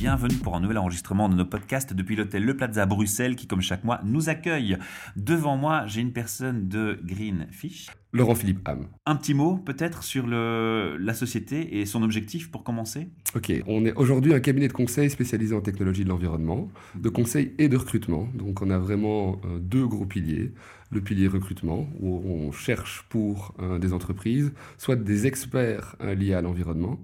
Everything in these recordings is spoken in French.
Bienvenue pour un nouvel enregistrement de nos podcasts depuis l'hôtel Le Plaza Bruxelles qui, comme chaque mois, nous accueille. Devant moi, j'ai une personne de Greenfish. Laurent Philippe Ham. Un petit mot peut-être sur le, la société et son objectif pour commencer? Ok, on est aujourd'hui un cabinet de conseil spécialisé en technologie de l'environnement, de conseil et de recrutement. Donc on a vraiment euh, deux gros piliers. Le pilier recrutement, où on cherche pour euh, des entreprises soit des experts euh, liés à l'environnement,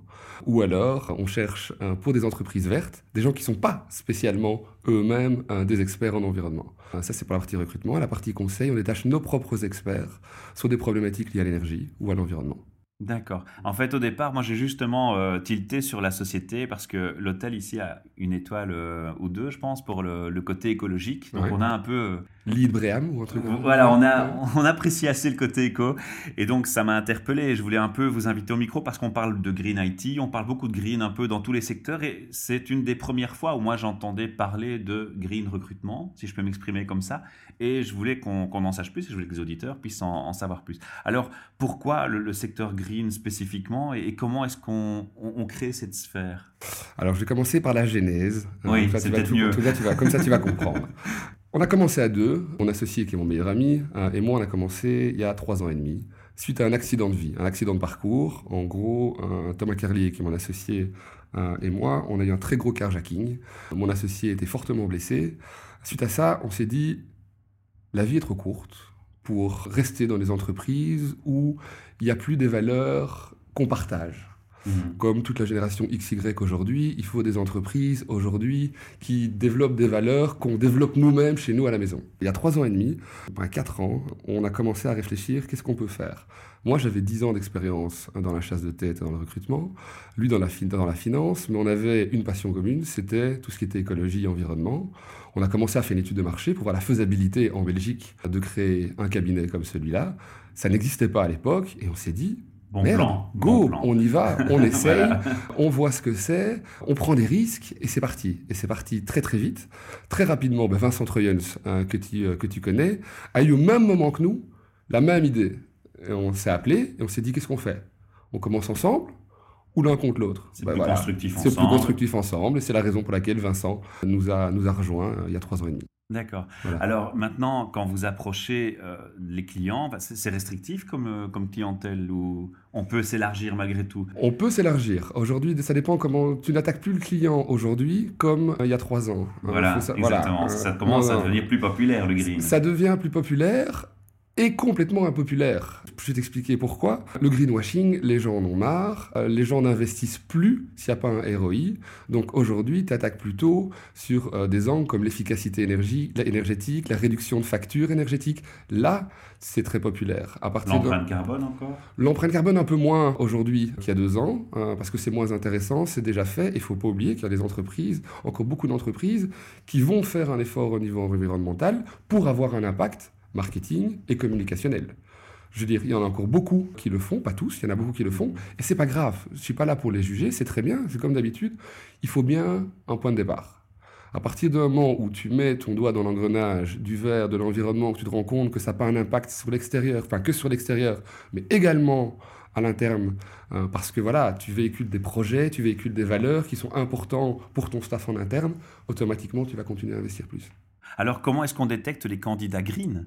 ou alors on cherche euh, pour des entreprises vertes, des gens qui ne sont pas spécialement eux-mêmes des experts en environnement. Ça c'est pour la partie recrutement. À la partie conseil, on détache nos propres experts sur des problématiques liées à l'énergie ou à l'environnement. D'accord. En fait, au départ, moi, j'ai justement euh, tilté sur la société parce que l'hôtel ici a une étoile euh, ou deux, je pense, pour le, le côté écologique. Donc, Ouais. on a un peu... euh, Lead Breham ou un truc comme ça Voilà, on, a, on apprécie assez le côté éco. Et donc, ça m'a interpellé. Je voulais un peu vous inviter au micro parce qu'on parle de Green IT. On parle beaucoup de Green un peu dans tous les secteurs. Et c'est une des premières fois où moi, j'entendais parler de Green recrutement, si je peux m'exprimer comme ça. Et je voulais qu'on en sache plus et je voulais que les auditeurs puissent en, en savoir plus. Alors, pourquoi le, le secteur Green spécifiquement et, et comment est-ce qu'on on- on crée cette sphère? Alors, je vais commencer par la genèse. Oui, Comme ça, c'est peut-être tout- mieux. tout- là, tu vas- comme ça, tu vas comprendre. On a commencé à deux, mon associé qui est mon meilleur ami, hein, et moi, on a commencé il y a trois ans et demi, suite à un accident de vie, un accident de parcours. En gros, Thomas Carlier, qui est mon associé, hein, et moi, on a eu un très gros carjacking. Mon associé était fortement blessé. Suite à ça, on s'est dit, la vie est trop courte pour rester dans des entreprises où il n'y a plus des valeurs qu'on partage comme toute la génération XY aujourd'hui, il faut des entreprises aujourd'hui qui développent des valeurs qu'on développe nous-mêmes chez nous à la maison. Il y a trois ans et demi, quatre ans, on a commencé à réfléchir qu'est-ce qu'on peut faire? Moi, j'avais dix ans d'expérience dans la chasse de tête et dans le recrutement, lui dans la, dans la finance, mais on avait une passion commune, c'était tout ce qui était écologie et environnement. On a commencé à faire une étude de marché pour voir la faisabilité en Belgique de créer un cabinet comme celui-là. Ça n'existait pas à l'époque et on s'est dit, Bon Merde, plan. go, bon plan. on y va, on essaye, Voilà. on voit ce que c'est, on prend des risques et c'est parti. Et c'est parti très très vite. Très rapidement, ben, Vincent Troyens, hein, que, tu, euh, que tu connais, a eu au même moment que nous la même idée. Et on s'est appelé et on s'est dit qu'est-ce qu'on fait? On commence ensemble ou l'un contre l'autre? C'est Ben, plus voilà. constructif C'est plus ensemble. constructif ensemble et c'est la raison pour laquelle Vincent nous a, nous a rejoints euh, il y a trois ans et demi. D'accord. Voilà. Alors maintenant, quand vous approchez euh, les clients, bah, c'est restrictif comme, euh, comme clientèle ou on peut s'élargir malgré tout? On peut s'élargir. Aujourd'hui, ça dépend comment tu n'attaques plus le client aujourd'hui comme euh, il y a trois ans. Euh, Voilà, ça- exactement. voilà. ça commence non, à devenir plus populaire le green. Ça devient plus populaire et complètement impopulaire. Je vais t'expliquer pourquoi. Le greenwashing, les gens en ont marre, euh, les gens n'investissent plus s'il n'y a pas un ROI. Donc aujourd'hui, tu attaques plutôt sur euh, des angles comme l'efficacité énergie- énergétique, la réduction de factures énergétiques. Là, c'est très populaire. À partir de... L'empreinte carbone encore? L'empreinte carbone un peu moins aujourd'hui qu'il y a deux ans, hein, parce que c'est moins intéressant, c'est déjà fait. Il faut pas oublier qu'il y a des entreprises, encore beaucoup d'entreprises, qui vont faire un effort au niveau environnemental pour avoir un impact marketing et communicationnel. Je veux dire, il y en a encore beaucoup qui le font, pas tous, il y en a beaucoup qui le font, et c'est pas grave. Je suis pas là pour les juger, c'est très bien, c'est comme d'habitude. Il faut bien un point de départ. À partir du moment où tu mets ton doigt dans l'engrenage du verre, de l'environnement, que tu te rends compte que ça n'a pas un impact sur l'extérieur, enfin que sur l'extérieur, mais également à l'interne, hein, parce que voilà, tu véhicules des projets, tu véhicules des valeurs qui sont importants pour ton staff en interne, automatiquement tu vas continuer à investir plus. Alors comment est-ce qu'on détecte les candidats green?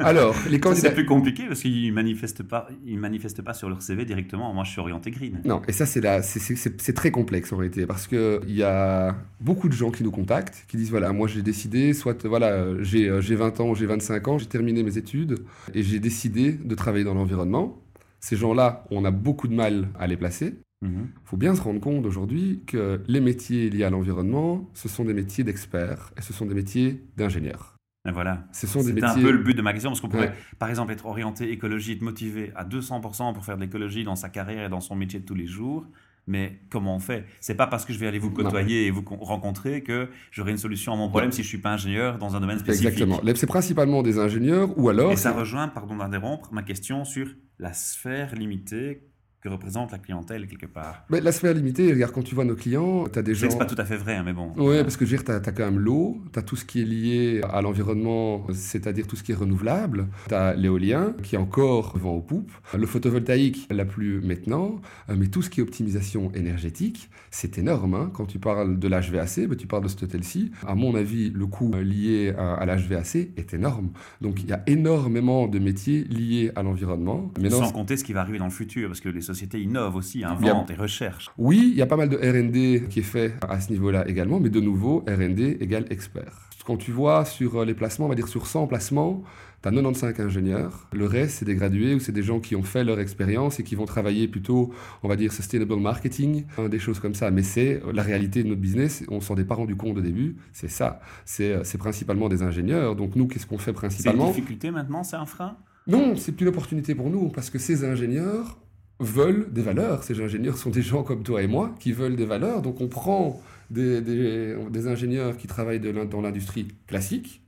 Alors, les candidats... C'est plus compliqué parce qu'ils manifestent pas, ils manifestent pas sur leur CV directement. Moi, je suis orienté green. Non, et ça, c'est la- c'est- très complexe en réalité, parce qu'il y a beaucoup de gens qui nous contactent, qui disent voilà, moi j'ai décidé, soit voilà, j'ai euh, j'ai 20 ans, j'ai 25 ans, j'ai terminé mes études, et j'ai décidé de travailler dans l'environnement. Ces gens-là, on a beaucoup de mal à les placer. Mhm. Il faut bien se rendre compte aujourd'hui que les métiers liés à l'environnement, ce sont des métiers d'experts, et ce sont des métiers d'ingénieurs. Et voilà. Ce sont des C'était un peu le but de ma question parce qu'on pourrait, Ouais. par exemple, être orienté écologie, être motivé à 200% pour faire de l'écologie dans sa carrière et dans son métier de tous les jours. Mais comment on fait? C'est pas parce que je vais aller vous Non. côtoyer et vous con- rencontrer que j'aurai une solution à mon problème si je suis pas ingénieur dans un domaine spécifique. Exactement. C'est principalement des ingénieurs, ou alors... Et ça rejoint, pardon d'interrompre, ma question sur la sphère limitée que représente la clientèle quelque part. Mais la sphère limitée, regarde, quand tu vois nos clients, tu as des gens... C'est pas tout à fait vrai, hein, mais bon. Oui, parce que je veux dire, tu as, quand même l'eau, tu as tout ce qui est lié à l'environnement, c'est-à-dire tout ce qui est renouvelable, tu as l'éolien qui est encore vent aux poupes, le photovoltaïque, la plus maintenant, euh, mais tout ce qui est optimisation énergétique, c'est énorme. Hein. Quand tu parles de l'HVAC, bah, tu parles de ce hôtel-ci, à mon avis, le coût lié à, à l'HVAC est énorme. Donc il y a énormément de métiers liés à l'environnement. Sans compter ce qui va arriver dans le futur, parce que les sociétés innovent aussi, inventent et recherchent. Oui, il y a pas mal de RD qui est fait à ce niveau-là également, mais de nouveau, RD égale expert. Quand tu vois sur les placements, on va dire sur 100 placements, tu as 95 ingénieurs. Le reste, c'est des gradués ou c'est des gens qui ont fait leur expérience et qui vont travailler plutôt, on va dire, sustainable marketing, hein, des choses comme ça. Mais c'est la réalité de notre business. On s'en est pas rendu compte au début. C'est ça. C'est principalement des ingénieurs. Donc nous, qu'est-ce qu'on fait principalement? C'est une difficulté maintenant C'est un frein? Non, c'est une opportunité pour nous parce que ces ingénieurs veulent des valeurs. Ces ingénieurs sont des gens comme toi et moi qui veulent des valeurs. Donc on prend des, des, ingénieurs qui travaillent dans l'industrie classique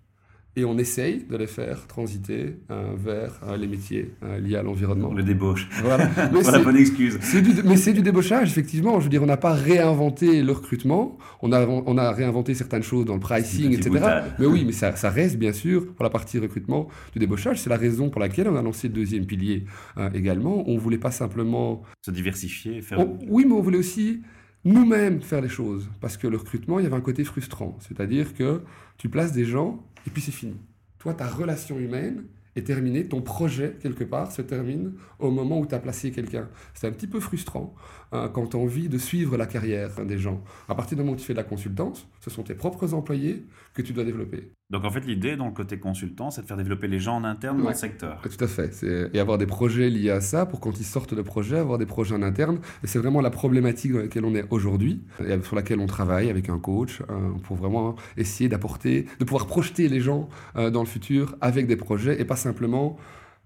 et on essaye de les faire transiter euh, vers euh, les métiers euh, liés à l'environnement. Le débauche. Voilà. la bonne excuse. mais c'est du débauchage, effectivement. Je veux dire, on n'a pas réinventé le recrutement. On a, on a réinventé certaines choses dans le pricing, etc. Mais oui, mais ça, ça, reste bien sûr pour la partie recrutement du débauchage. C'est la raison pour laquelle on a lancé le deuxième pilier également. On voulait pas simplement se diversifier, faire. oui, mais on voulait aussi nous-mêmes faire les choses. Parce que le recrutement, il y avait un côté frustrant. C'est-à-dire que tu places des gens et puis c'est fini. Toi, ta relation humaine est terminée, ton projet, quelque part, se termine au moment où tu as placé quelqu'un. C'est un petit peu frustrant hein, quand tu as envie de suivre la carrière des gens. À partir du moment où tu fais de la consultance, ce sont tes propres employés que tu dois développer. Donc en fait, l'idée dans le côté consultant, c'est de faire développer les gens en interne dans le secteur. Tout à fait. Et avoir des projets liés à ça pour quand ils sortent de projet, avoir des projets en interne. Et c'est vraiment la problématique dans laquelle on est aujourd'hui et sur laquelle on travaille avec un coach hein, pour vraiment essayer d'apporter, de pouvoir projeter les gens euh, dans le futur avec des projets et pas simplement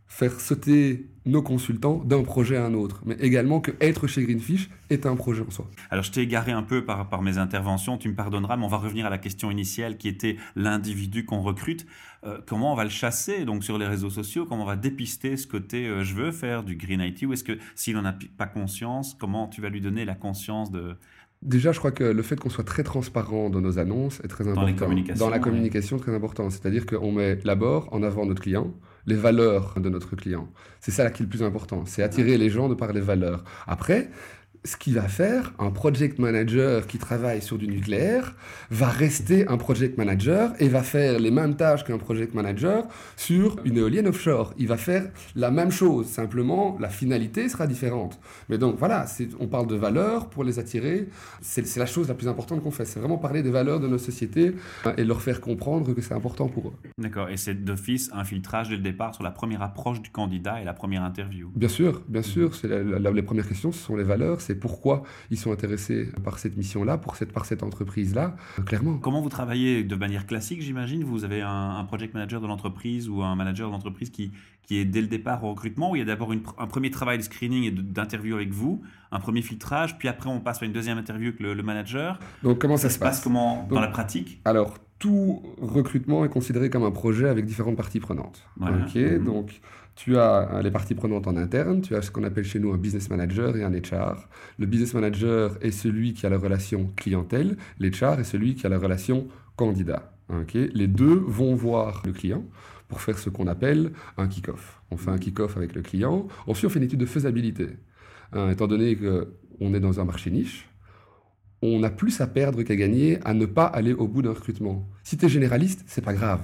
faire sauter nos consultants d'un projet à un autre, mais également que être chez Greenfish est un projet en soi. Alors je t'ai égaré un peu par, par mes interventions, tu me pardonneras, mais on va revenir à la question initiale qui était l'individu qu'on recrute. Euh, comment on va le chasser donc sur les réseaux sociaux? Comment on va dépister ce côté euh, je veux faire du Green IT Ou est-ce que s'il n'en a pas conscience, comment tu vas lui donner la conscience de, Déjà, je crois que le fait qu'on soit très transparent dans nos annonces est très important. Dans, la communication, très important. C'est-à-dire qu'on met d'abord en avant notre client, les valeurs de notre client. C'est ça qui est le plus important. C'est attirer les gens de par les valeurs. Après, ce qu'il va faire, un project manager qui travaille sur du nucléaire va rester un project manager et va faire les mêmes tâches qu'un project manager sur une éolienne offshore. Il va faire la même chose, simplement la finalité sera différente. Mais donc voilà, on parle de valeurs pour les attirer. C'est la chose la plus importante qu'on fait. C'est vraiment parler des valeurs de nos sociétés hein, et leur faire comprendre que c'est important pour eux. D'accord. Et c'est d'office un filtrage dès le départ sur la première approche du candidat et la première interview. Bien sûr, bien sûr. C'est les premières questions, ce sont les valeurs pourquoi ils sont intéressés par cette mission-là, pour cette, par cette entreprise-là, clairement. Comment vous travaillez de manière classique, j'imagine? Vous avez un, project manager de l'entreprise ou un manager de l'entreprise qui, qui est dès le départ au recrutement, où il y a d'abord un premier travail de screening et d'interview avec vous, un premier filtrage, puis après on passe à une deuxième interview avec le, manager? Donc comment ça, se passe, comment dans la pratique? Alors, tout recrutement est considéré comme un projet avec différentes parties prenantes. Ok, mhm. donc tu as les parties prenantes en interne, tu as ce qu'on appelle chez nous un business manager et un HR. Le business manager est celui qui a la relation clientèle, l'HR est celui qui a la relation candidat. Les deux vont voir le client pour faire ce qu'on appelle un kick-off. On fait un kick-off avec le client, ensuite on fait une étude de faisabilité. Hein, étant donné qu'on est dans un marché niche, on a plus à perdre qu'à gagner à ne pas aller au bout d'un recrutement. Si tu es généraliste, c'est pas grave.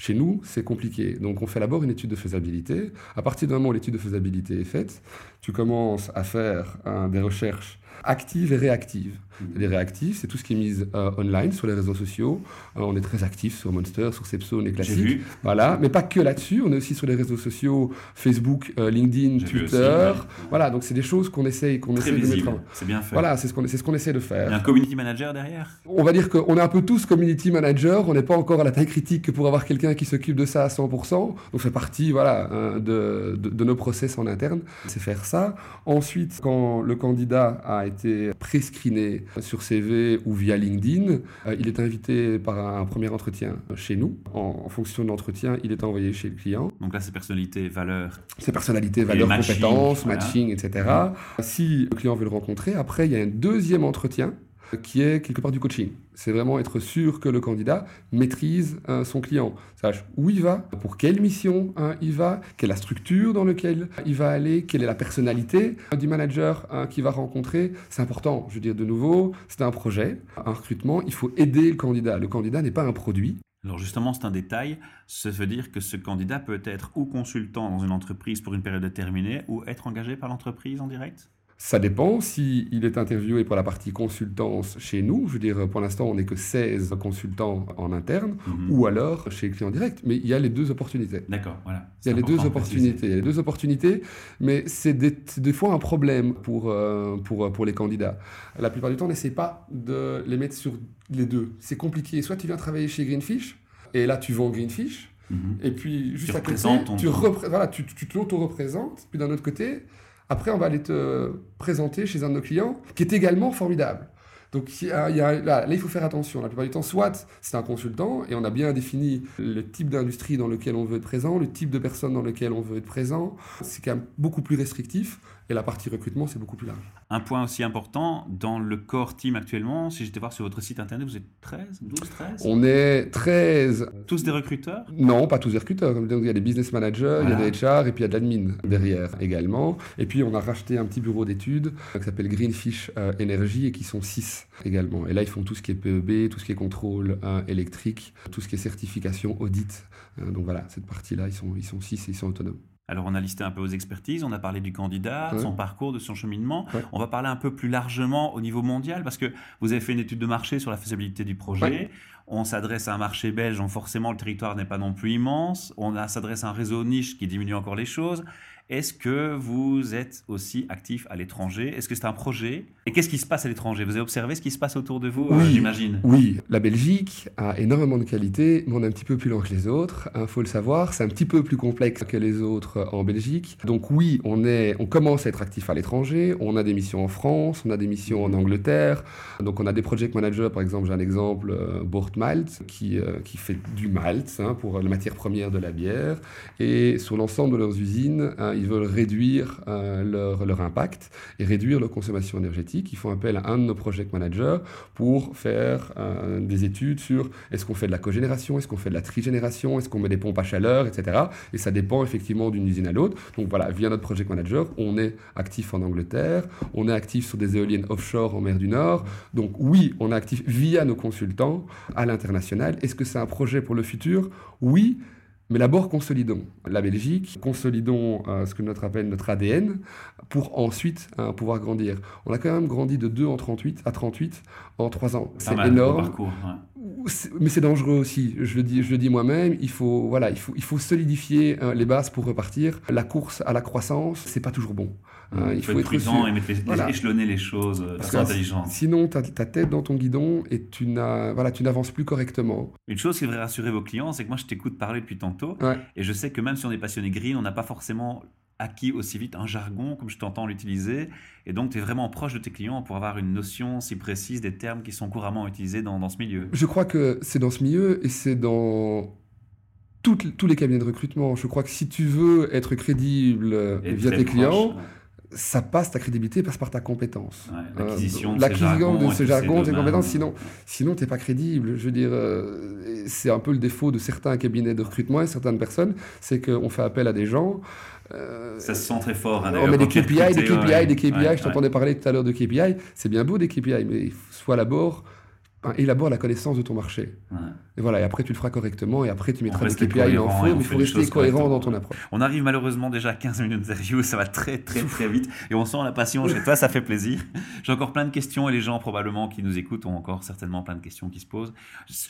Chez nous, c'est compliqué. Donc on fait d'abord une étude de faisabilité. À partir du moment où l'étude de faisabilité est faite, tu commences à faire des recherches actives et réactives. Les réactifs, c'est tout ce qui est mis euh, online sur les réseaux sociaux. Euh, on est très actif sur Monster, sur Sepso, on est classique. Voilà, mais pas que là-dessus. On est aussi sur les réseaux sociaux Facebook, euh, LinkedIn, Twitter. Voilà, donc c'est des choses qu'on essaye, qu'on essaye de mettre en. C'est bien fait. Voilà, c'est ce qu'on ce qu'on essaie de faire. Il y a un community manager derrière? On va dire qu'on est un peu tous community manager. On n'est pas encore à la taille critique que pour avoir quelqu'un qui s'occupe de ça à 100%. Donc c'est partie, voilà, de, de, de nos process en interne. C'est faire ça. Ensuite, quand le candidat a a été prescreené sur CV ou via LinkedIn, euh, il est invité par un premier entretien chez nous. En, fonction de l'entretien, il est envoyé chez le client. Donc là, c'est personnalité, valeur. C'est personnalité, valeur, compétences, matching, etc. Si le client veut le rencontrer, après, il y a un deuxième entretien qui est quelque part du coaching. C'est vraiment être sûr que le candidat maîtrise euh, son client, sache où il va, pour quelle mission hein, il va, quelle est la structure dans laquelle il va aller, quelle est la personnalité euh, du manager hein, qu'il va rencontrer. C'est important. Je veux dire de nouveau, c'est un projet, un recrutement. Il faut aider le candidat. Le candidat n'est pas un produit. Alors justement, c'est un détail. Ça veut dire que ce candidat peut être ou consultant dans une entreprise pour une période déterminée ou être engagé par l'entreprise en direct? Ça dépend s'il est interviewé pour la partie consultance chez nous. Je veux dire, pour l'instant, on n'est que 16 consultants en interne, mhm. ou alors chez le client direct. Mais il y a les deux opportunités. D'accord, voilà. Il y a les deux opportunités. Il y a les deux opportunités, mais c'est des, fois un problème pour, euh, pour, pour les candidats. La plupart du temps, on n'essaie pas de les mettre sur les deux. C'est compliqué. Soit tu viens travailler chez Greenfish, et là, tu vends Greenfish. Mhm. Et puis, juste à côté, tu, voilà, tu, tu te l'auto-représentes. Puis d'un autre côté, après, on va aller te présenter chez un de nos clients qui est également formidable. Donc là, il faut faire attention. La plupart du temps, soit c'est un consultant et on a bien défini le type d'industrie dans lequel on veut être présent, le type de personne dans lequel on veut être présent. C'est quand même beaucoup plus restrictif. Et la partie recrutement, c'est beaucoup plus large. Un point aussi important, dans le core team actuellement, si j'étais voir sur votre site internet, vous êtes 13, 12, 13 On est 13. Tous des recruteurs Non, pas tous des recruteurs. il y a des business managers, il y a des HR et puis il y a de l'admin derrière également. Et puis on a racheté un petit bureau d'études qui s'appelle Greenfish euh, Energy et qui sont 6 également. Et là, ils font tout ce qui est PEB, tout ce qui est contrôle euh, électrique, tout ce qui est certification audit. Euh, donc voilà, cette partie-là, ils sont, ils sont 6 et ils sont autonomes. Alors, on a listé un peu vos expertises, on a parlé du candidat, de son parcours, de son cheminement. On va parler un peu plus largement au niveau mondial parce que vous avez fait une étude de marché sur la faisabilité du projet. On s'adresse à un marché belge, donc forcément le territoire n'est pas non plus immense. On s'adresse à un réseau niche qui diminue encore les choses. Est-ce que vous êtes aussi actif à l'étranger? Est-ce que c'est un projet? Et qu'est-ce qui se passe à l'étranger? Vous avez observé ce qui se passe autour de vous, oui, j'imagine? Oui, la Belgique a énormément de qualités, mais on est un petit peu plus lent que les autres. Il faut le savoir, c'est un petit peu plus complexe que les autres en Belgique. Donc oui, on, est, on commence à être actif à l'étranger. On a des missions en France, on a des missions en Angleterre. Donc on a des project managers, par exemple, j'ai un exemple, euh, Bort Malt, qui, euh, qui fait du malt hein, pour la matière première de la bière. Et sur l'ensemble de leurs usines, hein, ils veulent réduire euh, leur, impact et réduire leur consommation énergétique. Ils font appel à un de nos project managers pour faire euh, des études sur est-ce qu'on fait de la cogénération, est-ce qu'on fait de la trigénération, est-ce qu'on met des pompes à chaleur, etc. Et ça dépend effectivement d'une usine à l'autre. Donc voilà, via notre project manager, on est actif en Angleterre, on est actif sur des éoliennes offshore en mer du Nord. Donc oui, on est actif via nos consultants à l'international. Est-ce que c'est un projet pour le futur? Oui. Mais d'abord, consolidons la Belgique, consolidons euh, ce que notre appelle notre ADN pour ensuite euh, pouvoir grandir. On a quand même grandi de 2 en 38 à 38 en 3 ans. C'est énorme. Parcours, Mais c'est dangereux aussi. Je le dis, je le dis moi-même. Il faut, voilà, il faut, il faut solidifier euh, les bases pour repartir. La course à la croissance, c'est pas toujours bon. Hein, il faut, être, prudent et mettre échelonner les choses de façon intelligente. Sinon, tu as ta tête dans ton guidon et tu n'avances plus correctement. Une chose qui devrait rassurer vos clients, c'est que moi, je t'écoute parler depuis tantôt. Et je sais que même si on est passionné green, on n'a pas forcément acquis aussi vite un jargon comme je t'entends l'utiliser. Et donc, tu es vraiment proche de tes clients pour avoir une notion si précise des termes qui sont couramment utilisés dans, dans ce milieu. Je crois que c'est dans ce milieu et c'est dans tous les cabinets de recrutement. Je crois que si tu veux être crédible via tes clients, ça passe, ta crédibilité passe par ta compétence. L'acquisition de, ce jargon, de ces compétences, sinon, sinon tu n'es pas crédible. Je veux dire, euh, c'est un peu le défaut de certains cabinets de recrutement et certaines personnes, c'est qu'on fait appel à des gens. Euh, ça se sent très fort. Hein, on met des KPI, des KPI, des KPI. je t'entendais parler tout à l'heure de KPI. C'est bien beau des KPI, mais soit d'abord élabore la connaissance de ton marché. Et voilà, et après tu le feras correctement, et après tu mettras des KPI en fond, mais il faut rester cohérent dans ton approche. On arrive malheureusement déjà à 15 minutes d'interview, ça va très très très vite, et on sent la passion chez toi, ça fait plaisir. J'ai encore plein de questions, et les gens probablement qui nous écoutent ont encore certainement plein de questions qui se posent.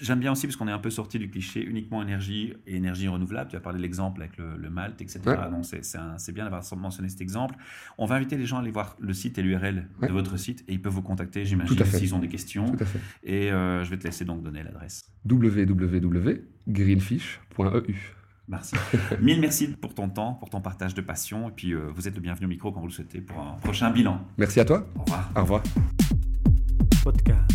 J'aime bien aussi, parce qu'on est un peu sorti du cliché uniquement énergie et énergie renouvelable, tu as parlé de l'exemple avec le, le, malt, etc. Donc c'est bien d'avoir mentionné cet exemple. On va inviter les gens à aller voir le site et l'URL de votre site, et ils peuvent vous contacter, j'imagine, s'ils ont des questions. Tout à fait. Et euh, je vais te laisser donc donner l'adresse. www.greenfish.eu Merci. Mille merci pour ton temps, pour ton partage de passion. Et puis, vous êtes le bienvenu au micro quand vous le souhaitez pour un prochain bilan. Merci à toi. Au revoir. Au revoir. Podcast.